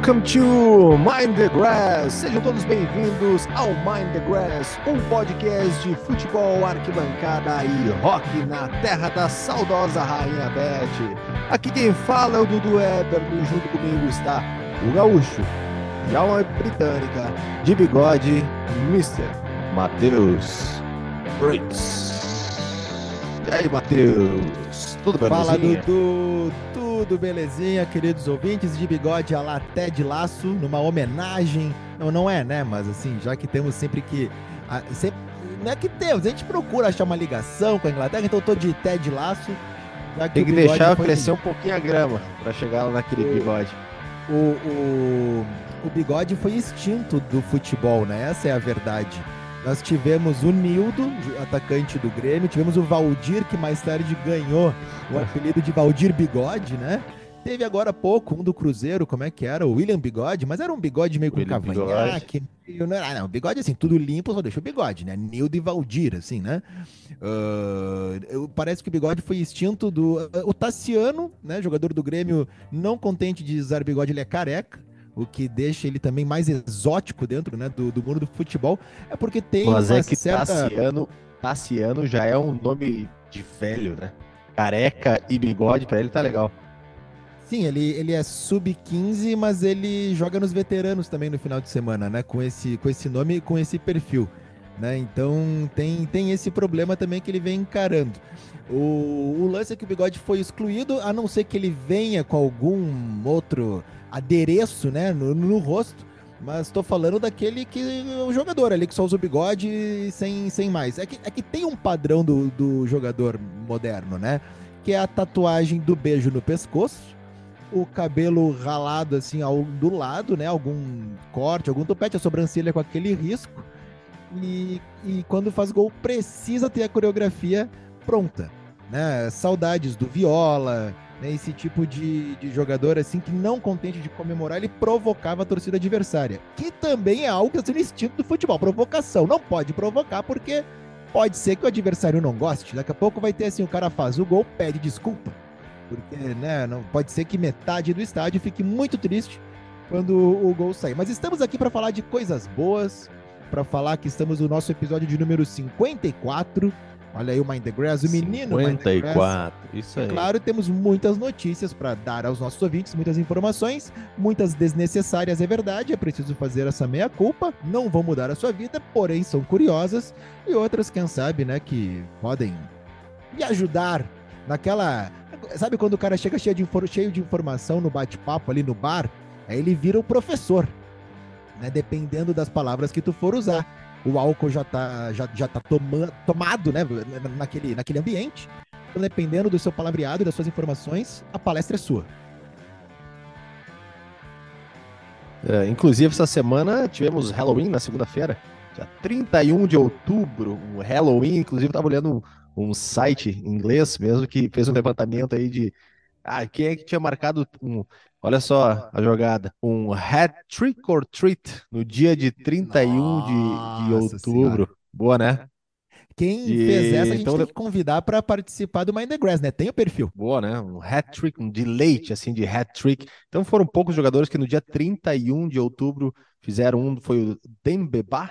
Welcome to Mind the Grass. Sejam todos bem-vindos ao Mind the Grass, um podcast de futebol, arquibancada e rock na terra da saudosa Rainha Beth. Aqui quem fala é o Dudu Weber e junto comigo está o gaúcho e alma britânica de bigode, Mr. Matheus Fritz. E aí, Matheus? Tudo bem? Fala, Dudu. Tudo belezinha, queridos ouvintes de bigode a lá Ted Laço, numa homenagem. Não, não é, né? Mas assim, já que temos sempre que. A, sempre, não é que temos, a gente procura achar uma ligação com a Inglaterra, então eu tô de Ted Laço. Tem que deixar crescer um pouquinho a grama para chegar lá naquele o, bigode. O, o, o bigode foi extinto do futebol, né? Essa é a verdade. Nós tivemos o Nildo, atacante do Grêmio, tivemos o Valdir, que mais tarde ganhou o apelido de Valdir Bigode, né? Teve agora há pouco um do Cruzeiro, como é que era? O William Bigode, mas era um bigode meio com cavanhaque. Não, era, não, bigode assim, tudo limpo, só deixa o bigode, né? Nildo e Valdir, assim, né? Uh, parece que o bigode foi extinto do. Uh, o Tassiano, né? Jogador do Grêmio, não contente de usar bigode, ele é careca o que deixa ele também mais exótico dentro né, do, do mundo do futebol, é porque tem Mas é que certa... Tassiano, Tassiano já é um nome de velho, né? Careca e bigode, para ele tá legal. Sim, ele, ele é sub-15, mas ele joga nos veteranos também no final de semana, né? Com esse, com esse nome e com esse perfil. Né? Então tem, tem esse problema também que ele vem encarando. O, o lance é que o bigode foi excluído, a não ser que ele venha com algum outro adereço, né, no, no rosto. Mas estou falando daquele que o jogador ali que só usa o bigode sem, sem mais. É que, é que tem um padrão do, do jogador moderno, né? Que é a tatuagem do beijo no pescoço, o cabelo ralado assim ao, do lado, né? Algum corte, algum topete, a sobrancelha com aquele risco. E, e quando faz gol, precisa ter a coreografia pronta. Né? Saudades do Viola, né, esse tipo de, de jogador assim que não contente de comemorar, ele provocava a torcida adversária, que também é algo que está sendo instinto do futebol, provocação. Não pode provocar porque pode ser que o adversário não goste. Daqui a pouco vai ter assim, o cara faz o gol, pede desculpa. Porque, né, não pode ser que metade do estádio fique muito triste quando o gol sair. Mas estamos aqui para falar de coisas boas, para falar que estamos no nosso episódio de número 54 Olha aí o Mind the Grass, o menino 54, isso aí. claro, temos muitas notícias para dar aos nossos ouvintes, muitas informações, muitas desnecessárias, é verdade, é preciso fazer essa meia-culpa, não vão mudar a sua vida, porém são curiosas, e outras, quem sabe, né, que podem me ajudar naquela... Sabe quando o cara chega cheio de, cheio de informação no bate-papo ali no bar, aí ele vira o professor, né, dependendo das palavras que tu for usar o álcool já está já, já tá toma, tomado né, naquele, naquele ambiente. Então, dependendo do seu palavreado e das suas informações, a palestra é sua. É, inclusive, essa semana tivemos Halloween na segunda-feira, dia 31 de outubro, o Halloween. Inclusive, estava olhando um, um site inglês mesmo que fez um levantamento aí de ah, quem é que tinha marcado um, Olha só a jogada. Um hat trick or treat no dia de 31 Nossa de, de outubro. Senhora. Boa, né? Quem e... fez essa, a gente então, tem que convidar para participar do Mind the Grass, né? Tem o perfil. Boa, né? Um hat trick, um deleite, assim, de hat trick. Então foram poucos jogadores que no dia 31 de outubro fizeram um, foi o Dembeba,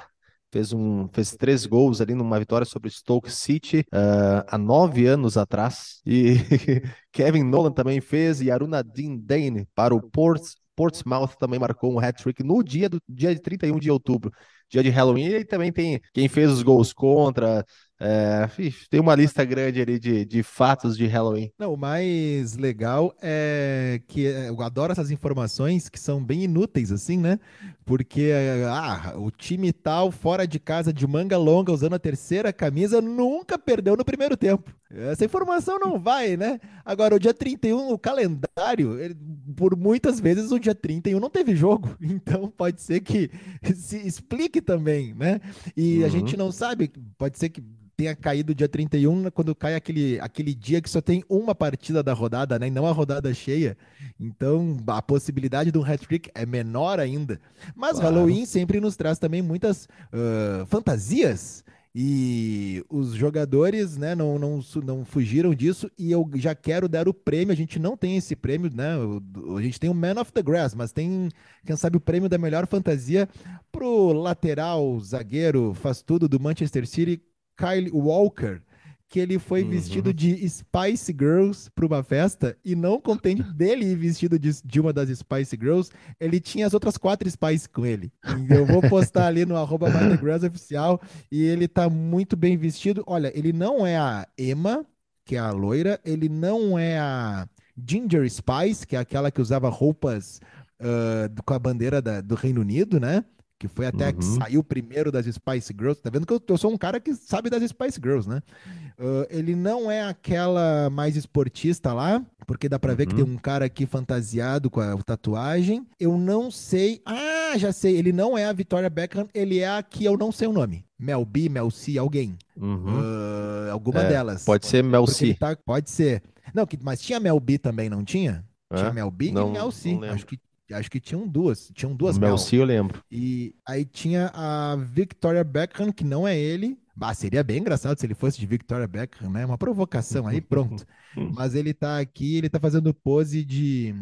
fez, um, fez três gols ali numa vitória sobre Stoke City uh, há nove anos atrás. E Kevin Nolan também fez, e Aruna Dane para o Port, Portsmouth também marcou um hat-trick no dia, do, dia de 31 de outubro, dia de Halloween. E também tem quem fez os gols contra, é, tem uma lista grande ali de, de fatos de Halloween. Não, o mais legal é que é, eu adoro essas informações que são bem inúteis, assim, né? Porque ah, o time tal, fora de casa, de manga longa, usando a terceira camisa, nunca perdeu no primeiro tempo. Essa informação não vai, né? Agora, o dia 31, o calendário, ele, por muitas vezes o dia 31 não teve jogo. Então, pode ser que se explique também, né? E uhum. a gente não sabe, pode ser que tenha caído dia 31, quando cai aquele, aquele dia que só tem uma partida da rodada, né? E não a rodada cheia. Então, a possibilidade de um hat-trick é menor ainda. Mas claro. Halloween sempre nos traz também muitas uh, fantasias E os jogadores né, não, não, não fugiram disso, e eu já quero dar o prêmio. A gente não tem esse prêmio, né? A gente tem o Man of the Grass, mas tem, quem sabe, o prêmio da melhor fantasia pro lateral, zagueiro, faz tudo do Manchester City, Kyle Walker que ele foi uhum. vestido de Spice Girls para uma festa e não contente dele ir vestido de, de, uma das Spice Girls, ele tinha as outras quatro Spice com ele. Eu vou postar ali no arroba oficial e ele tá muito bem vestido. Olha, ele não é a Emma, que é a loira, ele não é a Ginger Spice, que é aquela que usava roupas uh, com a bandeira da, do Reino Unido, né? Que foi até uhum. que saiu primeiro das Spice Girls. Tá vendo que eu, eu, sou um cara que sabe das Spice Girls, né? Uh, ele não é aquela mais esportista lá, porque dá pra uhum. ver que tem uhum. um cara aqui fantasiado com a tatuagem. Eu não sei. Ah, já sei. Ele não é a Victoria Beckham, ele é a que eu não sei o nome. Mel B, Mel C, alguém. Uhum. Uh, alguma é, delas. Pode ser Mel C. Tá, pode ser. Não, mas tinha Mel B também, não tinha? É? Tinha Mel B não, e Mel C. Acho que Acho que tinham duas. Tinham duas Mel. C eu lembro. E aí tinha a Victoria Beckham, que não é ele. Ah, seria bem engraçado se ele fosse de Victoria Beckham, né? Uma provocação aí, pronto. Mas ele tá aqui, ele tá fazendo pose de.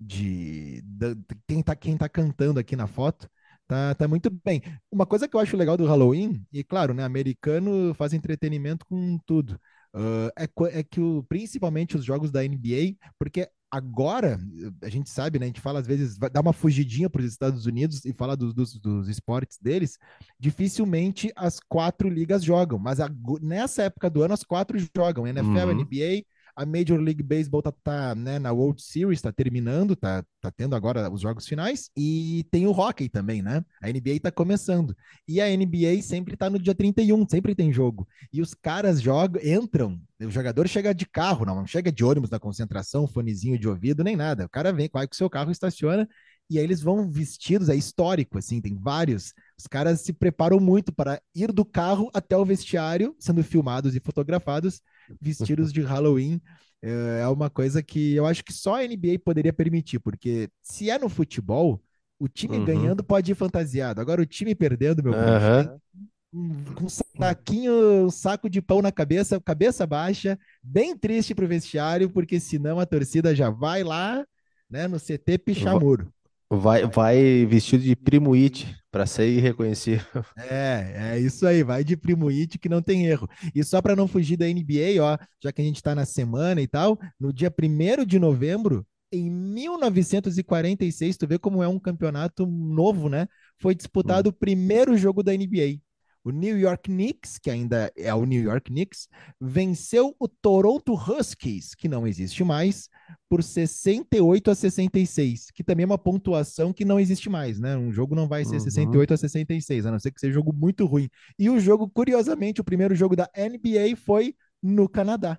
de, de quem, tá, quem tá cantando aqui na foto. Tá, tá muito bem. Uma coisa que eu acho legal do Halloween, e claro, né? Americano faz entretenimento com tudo. Uh, é, é, que o, principalmente os jogos da NBA, porque agora, a gente sabe, né? A gente fala às vezes, dá uma fugidinha para os Estados Unidos e fala dos, dos, dos, esportes deles. Dificilmente as quatro ligas jogam, mas a, nessa época do ano as quatro jogam: NFL, uhum. NBA, a Major League Baseball tá, tá né, na World Series, tá terminando, tá, tá tendo agora os jogos finais. E tem o hockey também, né? A NBA tá começando. E a NBA sempre tá no dia 31, sempre tem jogo. E os caras jogam, entram. O jogador chega de carro, não chega de ônibus na concentração, fonezinho de ouvido, nem nada. O cara vem, vai com o seu carro, estaciona e aí eles vão vestidos, é histórico, assim, tem vários. Os caras se preparam muito para ir do carro até o vestiário, sendo filmados e fotografados, vestidos de Halloween. É, é uma coisa que eu acho que só a NBA poderia permitir, porque se é no futebol, o time uhum. ganhando pode ir fantasiado. Agora o time perdendo, meu uhum. com um saquinho, um saco de pão na cabeça, cabeça baixa, bem triste pro vestiário, porque senão a torcida já vai lá, né, no CT pichar muro. Vai, vai vestido de primo It para ser irreconhecível. É, é isso aí, vai de primo It que não tem erro. E só para não fugir da NBA, ó, já que a gente está na semana e tal, no dia 1 de novembro, em 1946, tu vê como é um campeonato novo, né? Foi disputado o primeiro jogo da NBA. O New York Knicks, que ainda é o New York Knicks, venceu o Toronto Huskies, que não existe mais, por 68 a 66, que também é uma pontuação que não existe mais, né? Um jogo não vai ser uhum. 68 a 66, a não ser que seja um jogo muito ruim. E o jogo, curiosamente, o primeiro jogo da NBA foi no Canadá.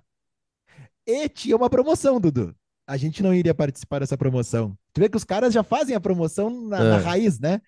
E tinha uma promoção, Dudu. A gente não iria participar dessa promoção. Tu vê que os caras já fazem a promoção na, é. na raiz, né?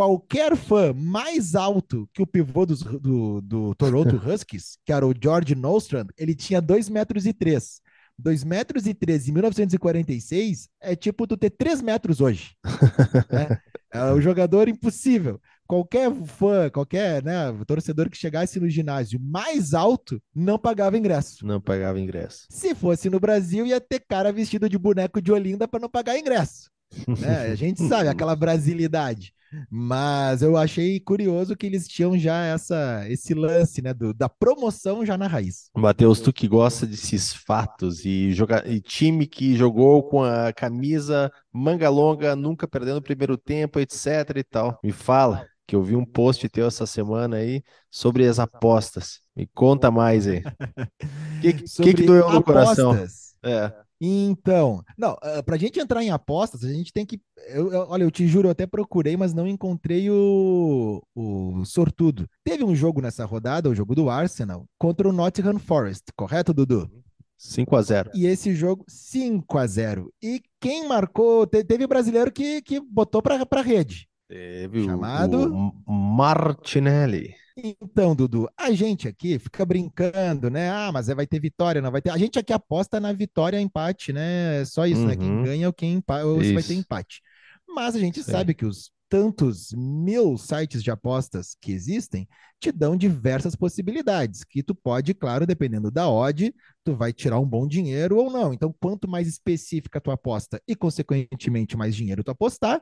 Qualquer fã mais alto que o pivô do, do, do Toronto Huskies, que era o George Nostrand, ele tinha 2 metros e 3. 2 metros e 13 em 1946 é tipo tu ter 3 metros hoje. né? É um jogador impossível. Qualquer fã, qualquer né, torcedor que chegasse no ginásio mais alto não pagava ingresso. Não pagava ingresso. Se fosse no Brasil, ia ter cara vestido de boneco de Olinda para não pagar ingresso. né? A gente sabe aquela brasilidade. Mas eu achei curioso que eles tinham já essa, esse lance, né, do, da promoção já na raiz. Matheus, tu que gosta desses fatos e, joga, e time que jogou com a camisa manga longa, nunca perdendo o primeiro tempo, etc e tal. Me fala, que eu vi um post teu essa semana aí sobre as apostas. Me conta mais aí. O que, que, que doeu no coração? É. Então, não, uh, pra gente entrar em apostas, a gente tem que. Eu, eu, olha, eu te juro, eu até procurei, mas não encontrei o, o sortudo. Teve um jogo nessa rodada, o jogo do Arsenal, contra o Nottingham Forest, correto, Dudu? 5 a 0 E esse jogo, 5 a 0 E quem marcou? Te, teve brasileiro que, que botou pra, pra rede. Teve chamado o Martinelli. Então, Dudu, a gente aqui fica brincando, né? Ah, mas vai ter vitória, não vai ter. A gente aqui aposta na vitória empate, né? É só isso, uhum. né? Quem uhum. ganha é ou quem empa... ou vai ter empate. Mas a gente Sim. sabe que os tantos mil sites de apostas que existem te dão diversas possibilidades, que tu pode, claro, dependendo da odd, tu vai tirar um bom dinheiro ou não. Então, quanto mais específica a tua aposta e, consequentemente, mais dinheiro tu apostar,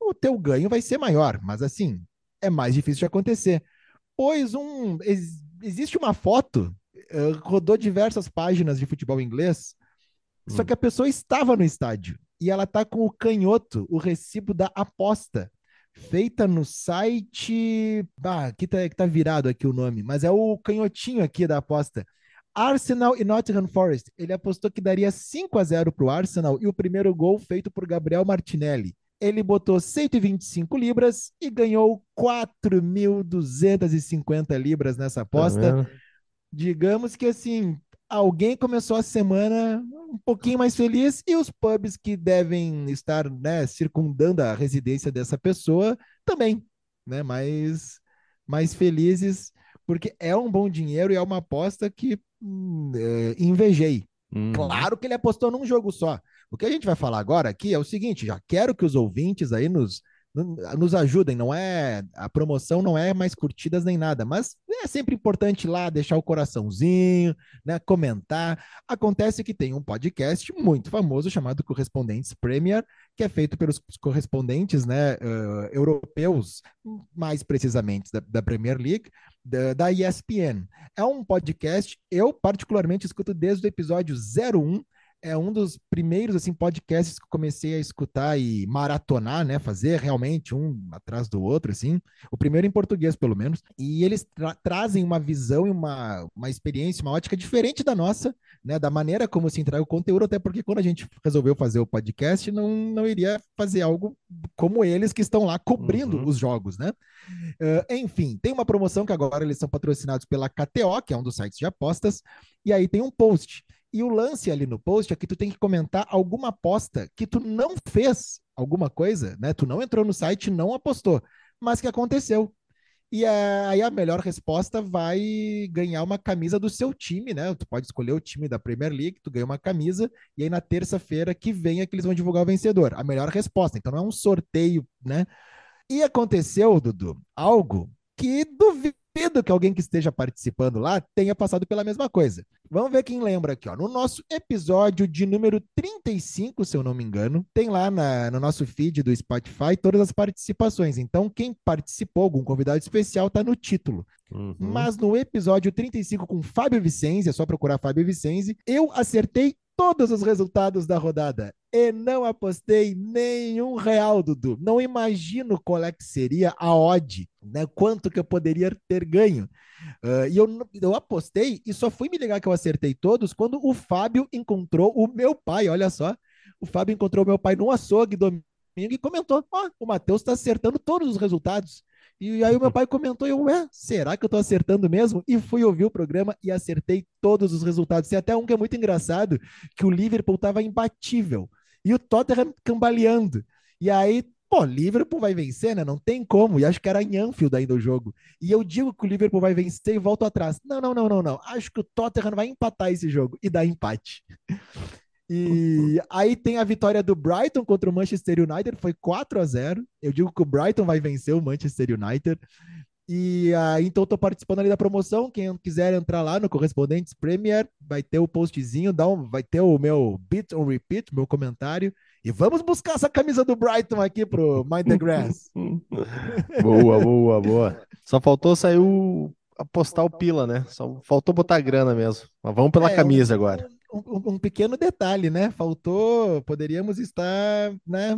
o teu ganho vai ser maior. Mas, assim, é mais difícil de acontecer. Pois um, ex, existe uma foto, uh, rodou diversas páginas de futebol inglês, hum. só que a pessoa estava no estádio e ela tá com o canhoto, o recibo da aposta feita no site. Ah, aqui tá, tá virado aqui o nome, mas é o canhotinho aqui da aposta. Arsenal e Nottingham Forest. Ele apostou que daria 5 a 0 para o Arsenal e o primeiro gol feito por Gabriel Martinelli. Ele botou 125 libras e ganhou 4.250 libras nessa aposta. Tá Digamos que assim, alguém começou a semana um pouquinho mais feliz e os pubs que devem estar né, circundando a residência dessa pessoa também, né, mais, mais felizes, porque é um bom dinheiro e é uma aposta que hum, é, invejei. Hum. Claro que ele apostou num jogo só. O que a gente vai falar agora aqui é o seguinte: já quero que os ouvintes aí nos nos ajudem, não é a promoção não é mais curtidas nem nada, mas é sempre importante lá deixar o coraçãozinho, né, comentar. Acontece que tem um podcast muito famoso chamado Correspondentes Premier, que é feito pelos correspondentes, né, uh, europeus, mais precisamente da, da Premier League, da, da ESPN. É um podcast eu particularmente escuto desde o episódio 01 é um dos primeiros assim podcasts que comecei a escutar e maratonar, né, fazer realmente um atrás do outro assim. O primeiro em português, pelo menos. E eles tra trazem uma visão e uma, uma experiência, uma ótica diferente da nossa, né, da maneira como se entrega o conteúdo, até porque quando a gente resolveu fazer o podcast, não, não iria fazer algo como eles que estão lá cobrindo uhum. os jogos, né? Uh, enfim, tem uma promoção que agora eles são patrocinados pela KTO, que é um dos sites de apostas, e aí tem um post e o lance ali no post é que tu tem que comentar alguma aposta que tu não fez alguma coisa, né? Tu não entrou no site, não apostou, mas que aconteceu. E aí a melhor resposta vai ganhar uma camisa do seu time, né? Tu pode escolher o time da Premier League, tu ganha uma camisa, e aí na terça-feira que vem é que eles vão divulgar o vencedor. A melhor resposta. Então não é um sorteio, né? E aconteceu, Dudu, algo que duvido duvido que alguém que esteja participando lá tenha passado pela mesma coisa. Vamos ver quem lembra aqui, ó. No nosso episódio de número 35, se eu não me engano, tem lá na, no nosso feed do Spotify todas as participações. Então, quem participou, algum convidado especial, tá no título. Uhum. Mas no episódio 35 com Fábio Vicenzi, é só procurar Fábio Vicenzi, eu acertei todos os resultados da rodada e não apostei nenhum real, Dudu. Não imagino qual é que seria a odd, né? Quanto que eu poderia ter ganho. Uh, e eu, eu apostei e só fui me ligar que eu acertei todos quando o Fábio encontrou o meu pai. Olha só, o Fábio encontrou o meu pai no açougue domingo e comentou: Ó, oh, o Matheus está acertando todos os resultados. E aí o meu pai comentou, eu, ué, será que eu tô acertando mesmo? E fui ouvir o programa e acertei todos os resultados. Tem até um que é muito engraçado, que o Liverpool tava imbatível. E o Tottenham cambaleando. E aí, pô, Liverpool vai vencer, né? Não tem como. E acho que era em Anfield ainda o jogo. E eu digo que o Liverpool vai vencer e volto atrás. Não, não, não, não, não. Acho que o Tottenham vai empatar esse jogo e dá empate. E aí tem a vitória do Brighton contra o Manchester United, foi 4 a 0. Eu digo que o Brighton vai vencer o Manchester United. E aí, então, estou participando ali da promoção. Quem quiser entrar lá no Correspondentes Premier, vai ter o postzinho, dá um, vai ter o meu beat on repeat, meu comentário. E vamos buscar essa camisa do Brighton aqui pro Mind the Grass. boa, boa, boa. Só faltou sair o apostar o pila, né? Só faltou botar grana mesmo. Mas vamos pela é, camisa agora um, um, pequeno detalhe, né? Faltou, poderíamos estar, né,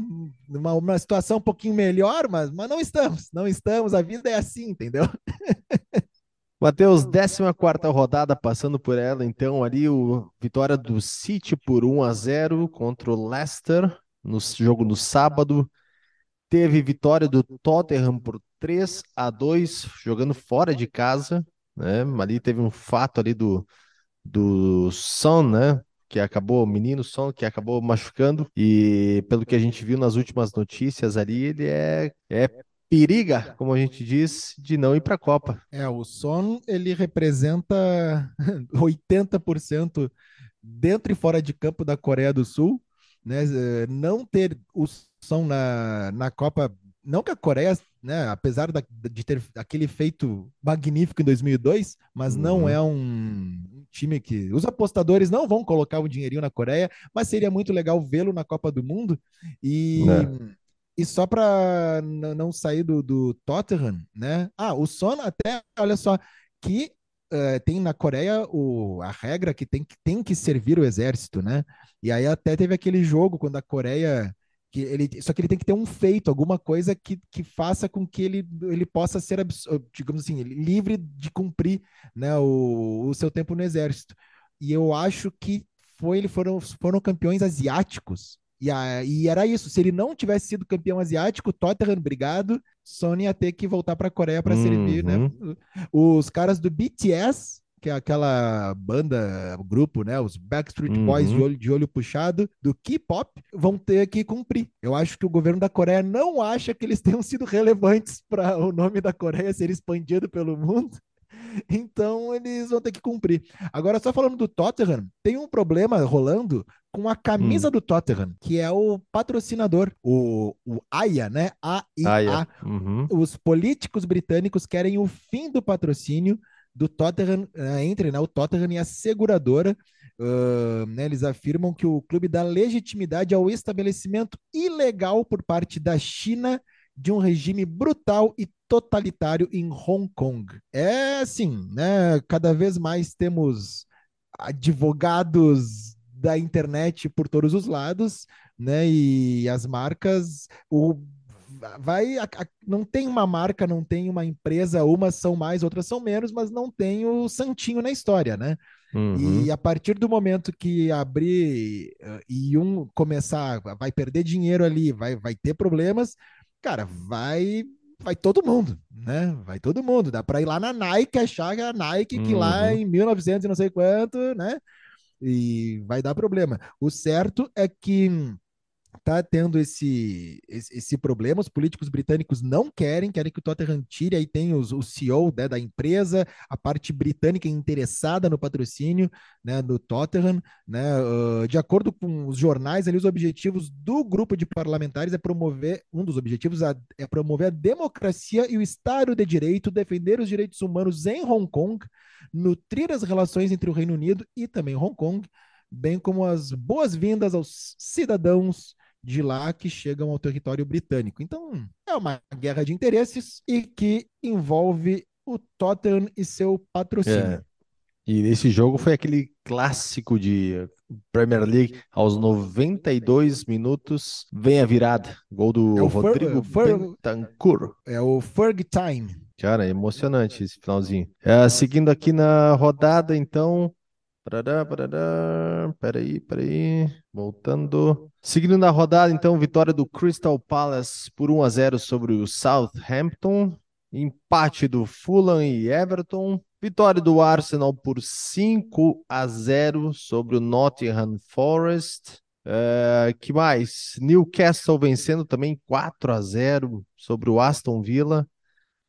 numa uma situação um pouquinho melhor, mas, mas não estamos, não estamos, a vida é assim, entendeu? Matheus, 14 rodada, passando por ela, então, ali o vitória do City por 1 a 0 contra o Leicester, no jogo no sábado. Teve vitória do Tottenham por 3 a 2 jogando fora de casa, né? Ali teve um fato ali do do Son, né? Que acabou, o menino Son, que acabou machucando, e pelo que a gente viu nas últimas notícias ali, ele é, é periga, como a gente diz, de não ir para a Copa. É, o Son, ele representa 80% dentro e fora de campo da Coreia do Sul, né? Não ter o Son na, na Copa não que a Coreia, né, apesar da, de ter aquele feito magnífico em 2002, mas uhum. não é um time que os apostadores não vão colocar um dinheirinho na Coreia, mas seria muito legal vê-lo na Copa do Mundo e é. E só para não sair do, do Tottenham, né? Ah, o Son até, olha só, que uh, tem na Coreia o, a regra que tem, que tem que servir o exército, né? E aí até teve aquele jogo quando a Coreia que ele, só que ele tem que ter um feito, alguma coisa que, que faça com que ele, ele possa ser, digamos assim, livre de cumprir né, o, o seu tempo no exército. E eu acho que foi, ele foram, foram campeões asiáticos. E, a, e era isso. Se ele não tivesse sido campeão asiático, Tottenham, obrigado, Sony ia ter que voltar para a Coreia para uhum. servir, né? Os caras do BTS que é aquela banda, grupo, né? Os Backstreet Boys de, uhum. olho, de olho puxado do K-pop vão ter que cumprir. Eu acho que o governo da Coreia não acha que eles tenham sido relevantes para o nome da Coreia ser expandido pelo mundo. Então eles vão ter que cumprir. Agora, só falando do Tottenham, tem um problema rolando com a camisa hum. do Tottenham, que é o patrocinador, o, o AIA, né? A-I-A. Uhum. Os políticos britânicos querem o fim do patrocínio do Tottenham, uh, entre né, o Tottenham e a seguradora. Uh, né, eles afirmam que o clube dá legitimidade ao estabelecimento ilegal por parte da China de um regime brutal e totalitário em Hong Kong. É assim, né? Cada vez mais temos advogados da internet por todos os lados, né? E as marcas, o vai. A, a, não tem uma marca, não tem uma empresa, umas são mais, outras são menos, mas não tem o santinho na história, né? Uhum. E a partir do momento que abrir uh, e um começar, vai perder dinheiro ali, vai, vai ter problemas, cara, vai vai todo mundo, né? Vai todo mundo. Dá para ir lá na Nike achar a Nike que lá uhum. em 1900 e não sei quanto, né? E vai dar problema. O certo é que tá tendo esse, esse, esse, problema. Os políticos britânicos não querem, querem que o Tottenham tire. Aí tem os, o CEO né, da empresa, a parte britânica interessada no patrocínio né, do Tottenham. Né, uh, de acordo com os jornais, ali, os objetivos do grupo de parlamentares é promover, um dos objetivos é promover a democracia e o Estado de Direito, defender os direitos humanos em Hong Kong, nutrir as relações entre o Reino Unido e também Hong Kong, bem como as boas-vindas aos cidadãos de lá que chegam ao território britânico. Então, é uma guerra de interesses e que envolve o Tottenham e seu patrocínio. É. E nesse jogo foi aquele clássico de Premier League, aos 92 minutos, vem a virada. Gol do é Rodrigo Fer, Bentancur. É o Ferg Time. Cara, é emocionante esse finalzinho. É, seguindo aqui na rodada, então, Parará, parará. Peraí, peraí. Voltando. Seguindo na rodada, então, vitória do Crystal Palace por 1 a 0 sobre o Southampton. Empate do Fulham e Everton. Vitória do Arsenal por 5 a 0 sobre o Nottingham Forest. Uh, que mais? Newcastle vencendo também 4 a 0 sobre o Aston Villa.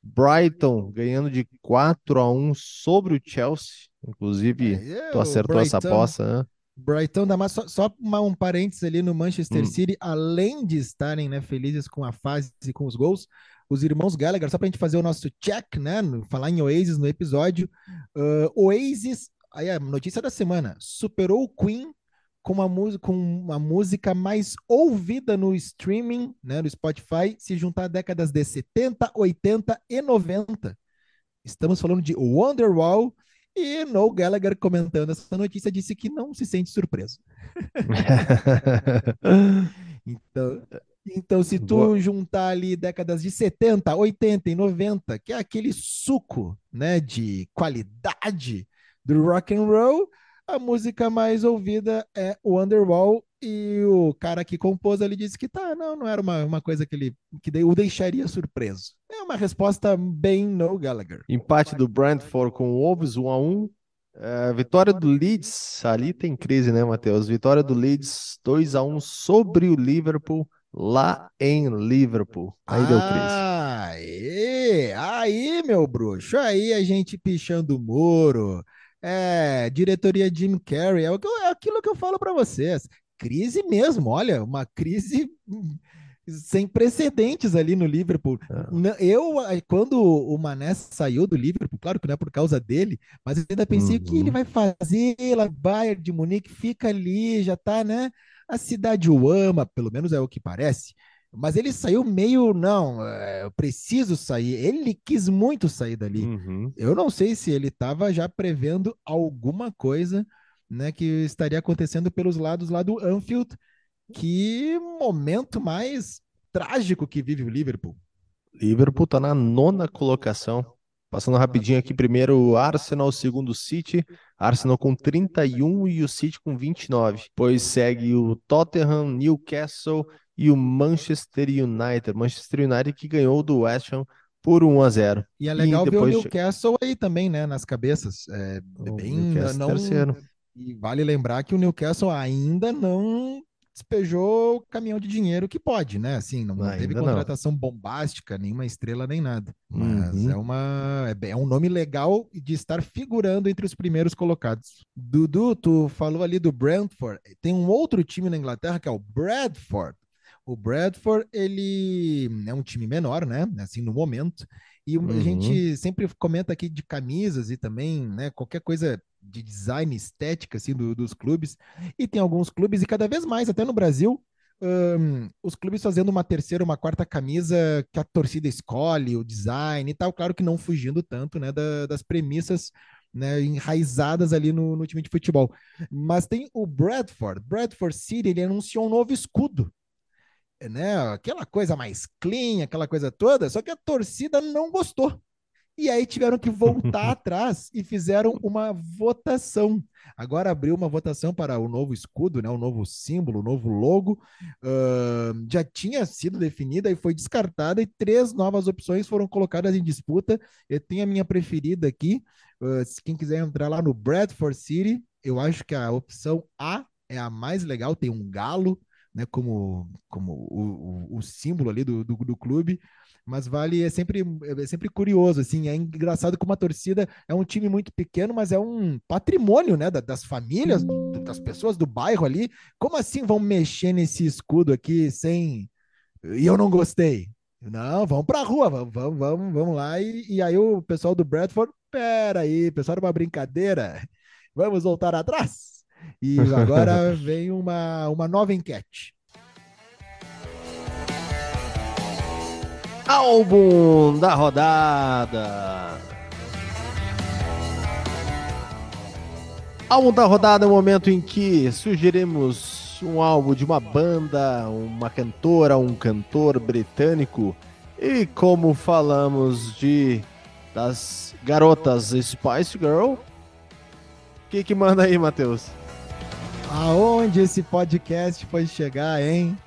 Brighton ganhando de 4 a 1 sobre o Chelsea. Inclusive, é, tu acertou Brighton, essa aposta, né? Brighton dá mais só, só um parênteses ali no Manchester hum. City, além de estarem né, felizes com a fase e com os gols, os irmãos Gallagher, só para a gente fazer o nosso check, né? Falar em Oasis no episódio. Uh, Oasis, aí a notícia da semana, superou o Queen com uma, com uma música mais ouvida no streaming, né, no Spotify, se juntar a décadas de 70, 80 e 90. Estamos falando de Wonderwall, e Noel Gallagher, comentando essa notícia, disse que não se sente surpreso. então, então, se tu Boa. juntar ali décadas de 70, 80 e 90, que é aquele suco né, de qualidade do rock and roll, a música mais ouvida é Wonderwall e o cara que compôs ali disse que tá, não, não era uma, uma coisa que ele que o deixaria surpreso. É uma resposta bem no Gallagher. Empate do Brentford com o Wolves 1 a 1. É, vitória do Leeds, ali tem crise, né, Matheus? Vitória do Leeds 2 a 1 sobre o Liverpool lá em Liverpool. Aí deu crise. Aí, aí, meu bruxo, aí a gente pichando o muro. É, diretoria Jim Carrey, é, é aquilo que eu falo para vocês crise mesmo, olha, uma crise sem precedentes ali no Liverpool. É. Eu, quando o Mané saiu do Liverpool, claro que não é por causa dele, mas eu ainda pensei uhum. o que ele uhum. vai fazer lá, Bayern de Munique, fica ali, já tá, né? A cidade o ama, pelo menos é o que parece. Mas ele saiu meio, não, é, eu preciso sair. Ele quis muito sair dali. Uhum. Eu não sei se ele estava já prevendo alguma coisa né, que estaria acontecendo pelos lados lá do Anfield. Que momento mais trágico que vive o Liverpool. Liverpool está na nona colocação. Passando rapidinho aqui, primeiro o Arsenal, segundo o City. Arsenal com 31 e o City com 29. Depois segue o Tottenham, Newcastle e o Manchester United. Manchester United que ganhou do West Ham por 1 a 0. E é legal e depois... ver o Newcastle aí também, né, nas cabeças. É, bem, não, terceiro. E vale lembrar que o Newcastle ainda não despejou o caminhão de dinheiro que pode, né? Assim, não, não teve contratação não. bombástica, nenhuma estrela nem nada. Mas uhum. é uma é, é, um nome legal de estar figurando entre os primeiros colocados. Dudu, tu falou ali do Brentford. Tem um outro time na Inglaterra que é o Bradford. O Bradford, ele é um time menor, né? Assim, no momento. E uhum. a gente sempre comenta aqui de camisas e também, né? Qualquer coisa de design estética, assim, do, dos clubes. E tem alguns clubes, e cada vez mais, até no Brasil, um, os clubes fazendo uma terceira, uma quarta camisa que a torcida escolhe, o design e tal. Claro que não fugindo tanto, né? Da, das premissas né, enraizadas ali no, no, time de futebol. Mas tem o Bradford. Bradford City, ele anunciou um novo escudo né, aquela coisa mais clean, aquela coisa toda, só que a torcida não gostou. E aí tiveram que voltar atrás e fizeram uma votação. Agora abriu uma votação para o novo escudo, né, o novo símbolo, o novo logo. Uh, já tinha sido definida e foi descartada, e três novas opções foram colocadas em disputa. Eu tenho a minha preferida aqui. Uh, quem quiser entrar lá no Bradford City, eu acho que a opção A é a mais legal, tem um galo né, como, como o, o, o símbolo ali do, do, do, clube. Mas vale, é sempre, é sempre curioso, assim, é engraçado como a torcida é um time muito pequeno, mas é um patrimônio, né, das famílias, das pessoas do bairro ali. Como assim vão mexer nesse escudo aqui sem. E eu não gostei. Não, vamos pra rua, vamos, vamos, vamos, lá. E, e aí o pessoal do Bradford, pera aí, pessoal, era uma brincadeira. Vamos voltar atrás? E agora vem uma, uma nova enquete. Álbum da rodada. Álbum da rodada é o momento em que sugerimos um álbum de uma banda, uma cantora, um cantor britânico. E como falamos de das garotas Spice Girl, o que, que manda aí, Matheus? Aonde esse podcast foi chegar, hein?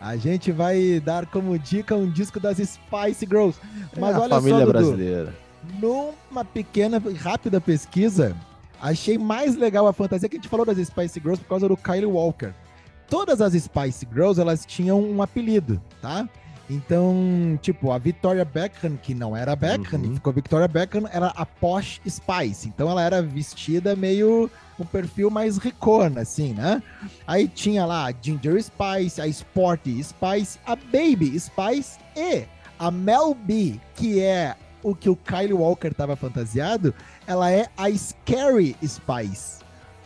A gente vai dar como dica um disco das Spice Girls. Mas é olha família só, Dudu, brasileira. Numa pequena e rápida pesquisa, achei mais legal a fantasia que a gente falou das Spice Girls por causa do Kyle Walker. Todas as Spice Girls, elas tinham um apelido, tá? Então, tipo, a Victoria Beckham, que não era Beckham, uhum. ficou Victoria Beckham, era a Posh Spice. Então ela era vestida meio um perfil mais ricona, assim, né? Aí tinha lá a Ginger Spice, a Sporty Spice, a Baby Spice e a Mel B, que é o que o Kyle Walker tava fantasiado, ela é a Scary Spice.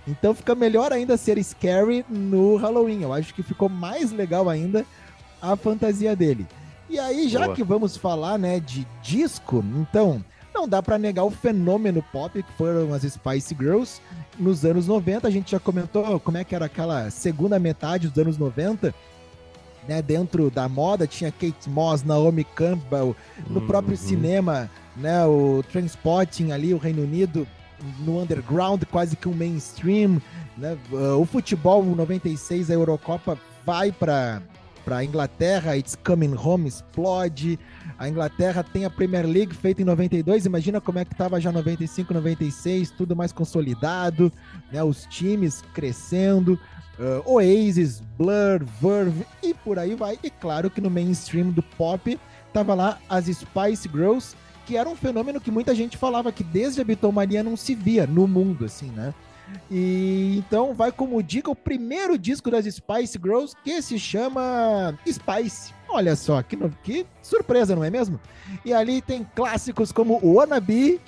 Então fica melhor ainda ser Scary no Halloween. Eu acho que ficou mais legal ainda a fantasia dele. E aí, já Boa. que vamos falar, né, de disco, então, não dá para negar o fenômeno pop que foram as Spice Girls nos anos 90. A gente já comentou como é que era aquela segunda metade dos anos 90. Né, dentro da moda tinha Kate Moss, Naomi Campbell, no uhum. próprio cinema, né, o Transporting ali, o Reino Unido, no underground, quase que um mainstream, né, o futebol 96, a Eurocopa vai para para a Inglaterra, It's Coming Home explode. A Inglaterra tem a Premier League feita em 92, imagina como é que estava já 95, 96, tudo mais consolidado, né? Os times crescendo, uh, Oasis, Blur, Verve e por aí vai. E claro que no mainstream do pop tava lá as Spice Girls, que era um fenômeno que muita gente falava que desde a Beatlemania não se via no mundo, assim, né? E então vai como dica o primeiro disco das Spice Girls que se chama Spice. Olha só, que, no... que surpresa, não é mesmo? E ali tem clássicos como Wannabe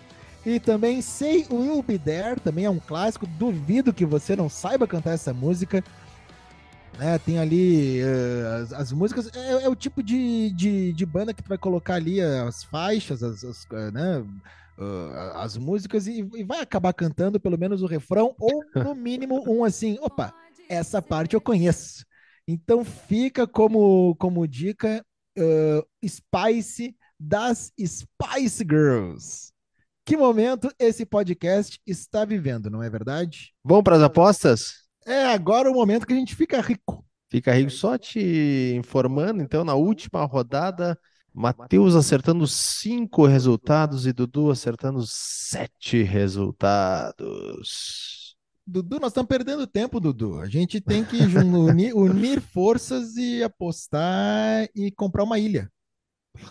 e também Say Will Be There, também é um clássico. Duvido que você não saiba cantar essa música. É, tem ali uh, as, as, músicas, é, é, o tipo de, de, de, banda que tu vai colocar ali as faixas, as, as né, uh, as músicas e, e, vai acabar cantando pelo menos o refrão, ou no mínimo um assim, opa, essa parte eu conheço. Então fica como, como dica uh, Spice das Spice Girls. Que momento esse podcast está vivendo, não é verdade? Vamos para as apostas? É agora o momento que a gente fica rico. Fica rico. Só te informando, então, na última rodada, Matheus acertando cinco resultados e Dudu acertando sete resultados. Dudu, nós estamos perdendo tempo, Dudu. A gente tem que unir, unir forças e apostar e comprar uma ilha.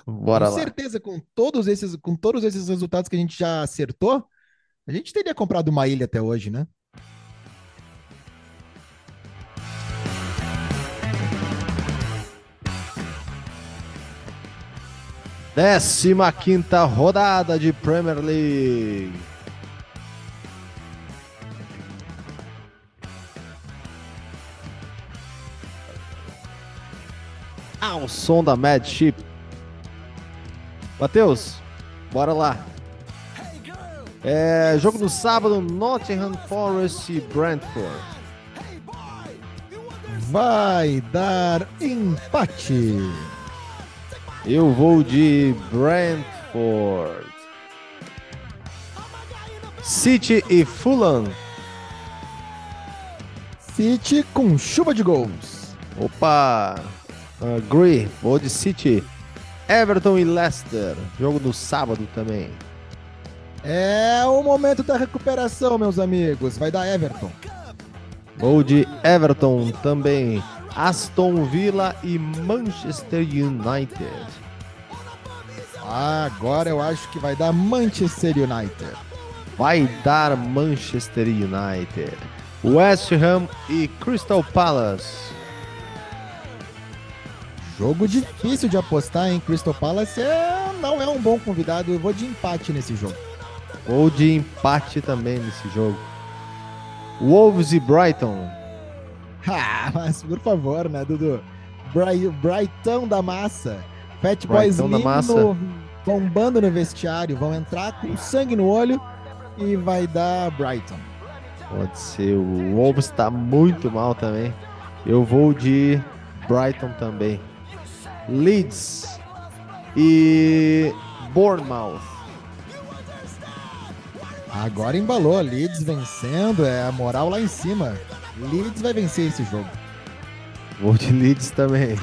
Bora com lá. certeza, com todos esses, com todos esses resultados que a gente já acertou, a gente teria comprado uma ilha até hoje, né? Décima quinta rodada de Premier League. Ao som da Mad Ship. Matheus, bora lá. É, jogo do sábado, Nottingham Forest e Brentford. Vai dar empate. Eu vou de Brentford. City e Fulham. City com chuva de gols. Opa! Agree. Vou de City. Everton e Leicester. Jogo no sábado também. É o momento da recuperação, meus amigos. Vai dar Everton. Vou de Everton também. Aston Villa e Manchester United. Agora eu acho que vai dar Manchester United. Vai dar Manchester United. West Ham e Crystal Palace. Jogo difícil de apostar, em Crystal Palace é... não é um bom convidado. Eu vou de empate nesse jogo. Vou de empate também nesse jogo. Wolves e Brighton. Ah, mas por favor, né, Dudu? Bri Brighton da massa. Fat Boys da massa. No, bombando no vestiário. Vão entrar com sangue no olho e vai dar Brighton. Pode ser. O Wolves está muito mal também. Eu vou de Brighton também. Leeds e Bournemouth. Agora embalou. Leeds vencendo. É a moral lá em cima. Leeds vai vencer esse jogo. Vou de Leeds também.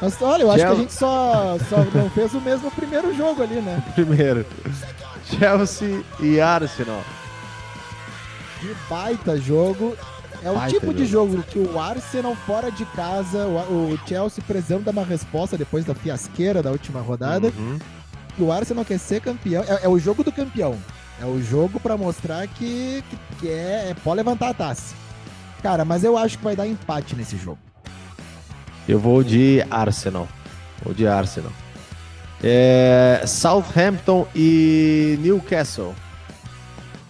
Mas olha, eu acho que a gente só, só não fez o mesmo primeiro jogo ali, né? Primeiro. Chelsea e Arsenal. Que baita jogo. É o baita tipo jogo. de jogo que o Arsenal fora de casa, o, Chelsea precisando dar uma resposta depois da fiasqueira da última rodada. Uhum. O Arsenal quer ser campeão. É, é, o jogo do campeão. É o jogo para mostrar que, que, que é, é pode levantar a taça. Cara, mas eu acho que vai dar empate nesse jogo. Eu vou de Arsenal. Vou de Arsenal. É, Southampton e Newcastle.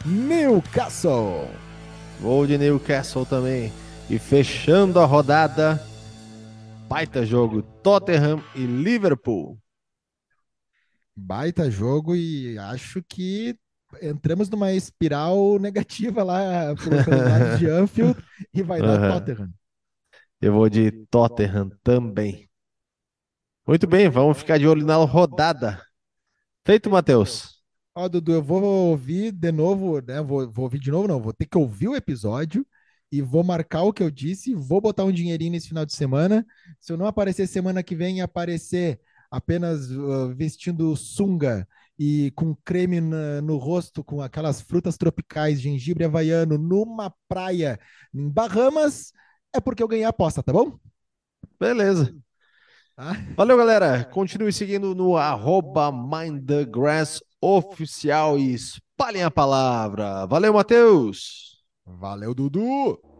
Newcastle. Vou de Newcastle também. E fechando a rodada, baita jogo, Tottenham e Liverpool. Baita jogo e acho que entramos numa espiral negativa lá lado de Anfield e vai uhum. dar Tottenham. Eu vou de Tottenham também. Muito bem, vamos ficar de olho na rodada. Feito, Matheus. Ó, Dudu, eu vou ouvir de novo, né? Vou, vou ouvir de novo, não. Vou ter que ouvir o episódio e vou marcar o que eu disse. Vou botar um dinheirinho nesse final de semana. Se eu não aparecer semana que vem e aparecer apenas uh, vestindo sunga e com creme na, no rosto, com aquelas frutas tropicais, gengibre havaiano, numa praia em Bahamas, é porque eu ganhei a aposta, tá bom? Beleza. Tá? Valeu, galera. Continue seguindo no arroba oficial e espalhem a palavra. Valeu, Matheus! Valeu, Dudu!